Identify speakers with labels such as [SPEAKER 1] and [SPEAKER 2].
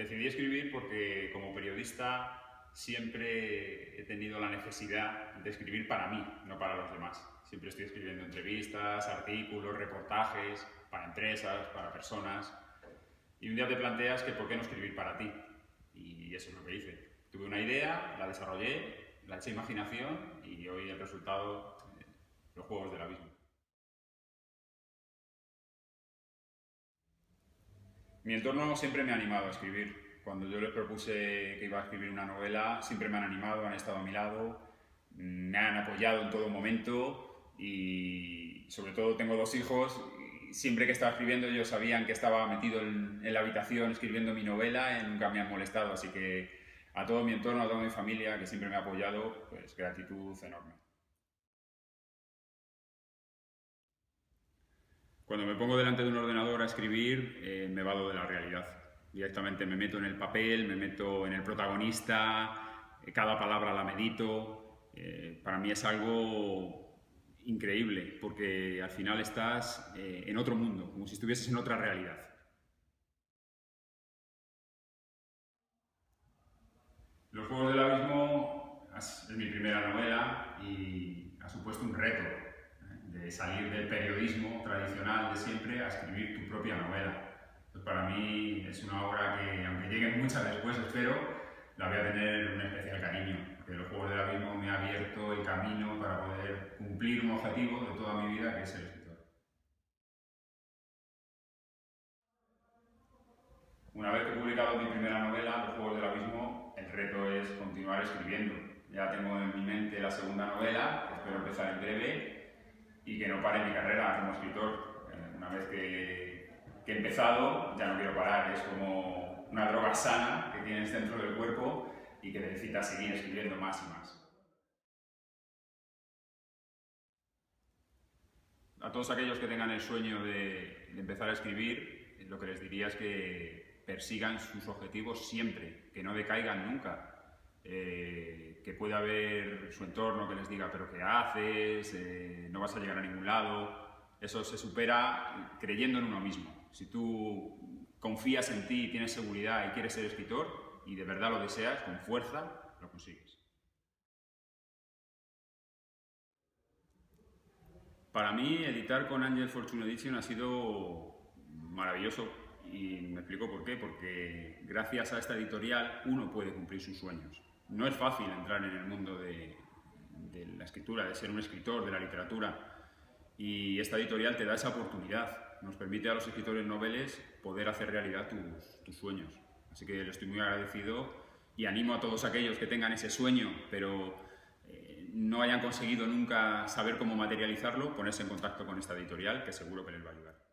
[SPEAKER 1] Decidí escribir porque como periodista siempre he tenido la necesidad de escribir para mí, no para los demás. Siempre estoy escribiendo entrevistas, artículos, reportajes, para empresas, para personas. Y un día te planteas que por qué no escribir para ti. Y eso es lo que hice. Tuve una idea, la desarrollé, la eché imaginación y hoy el resultado, eh, los Juegos del Abismo. Mi entorno siempre me ha animado a escribir. Cuando yo les propuse que iba a escribir una novela, siempre me han animado, han estado a mi lado, me han apoyado en todo momento y sobre todo tengo dos hijos siempre que estaba escribiendo ellos sabían que estaba metido en, en la habitación escribiendo mi novela y nunca me han molestado, así que a todo mi entorno, a toda mi familia que siempre me ha apoyado, pues gratitud enorme. Cuando me pongo delante de un ordenador a escribir, eh, me vado de la realidad. Directamente me meto en el papel, me meto en el protagonista, eh, cada palabra la medito. Eh, para mí es algo increíble, porque al final estás en otro mundo, como si estuvieses en otra realidad. Los Juegos del Abismo es mi primera novela y ha supuesto un reto de salir del periodismo tradicional de siempre a escribir tu propia novela. Pues para mí es una obra que, aunque lleguen muchas después, espero, la voy a tener un especial cariño, porque los Juegos del Abismo me ha abierto el camino para poder cumplir un objetivo de toda mi vida, que es el escritor. Una vez que he publicado mi primera novela, Los Juegos del Abismo, el reto es continuar escribiendo. Ya tengo en mi mente la segunda novela, que espero empezar en breve, y que no pare mi carrera como escritor. Una vez que, he empezado, ya no quiero parar, es como una droga sana que tienes dentro del cuerpo y que necesitas seguir escribiendo más y más. A todos aquellos que tengan el sueño de, de empezar a escribir, lo que les diría es que persigan sus objetivos siempre, que no decaigan nunca, eh, que pueda haber su entorno que les diga, pero ¿qué haces? Eh, no vas a llegar a ningún lado. Eso se supera creyendo en uno mismo. Si tú confías en ti, tienes seguridad y quieres ser escritor y de verdad lo deseas, con fuerza, lo consigues. Para mí, editar con Angel Fortune Edition ha sido maravilloso y me explico por qué. Porque gracias a esta editorial uno puede cumplir sus sueños. No es fácil entrar en el mundo de, la escritura, de ser un escritor, de la literatura, y esta editorial te da esa oportunidad, nos permite a los escritores noveles poder hacer realidad tus, sueños. Así que le estoy muy agradecido y animo a todos aquellos que tengan ese sueño, pero eh, no hayan conseguido nunca saber cómo materializarlo, ponerse en contacto con esta editorial, que seguro que les va a ayudar.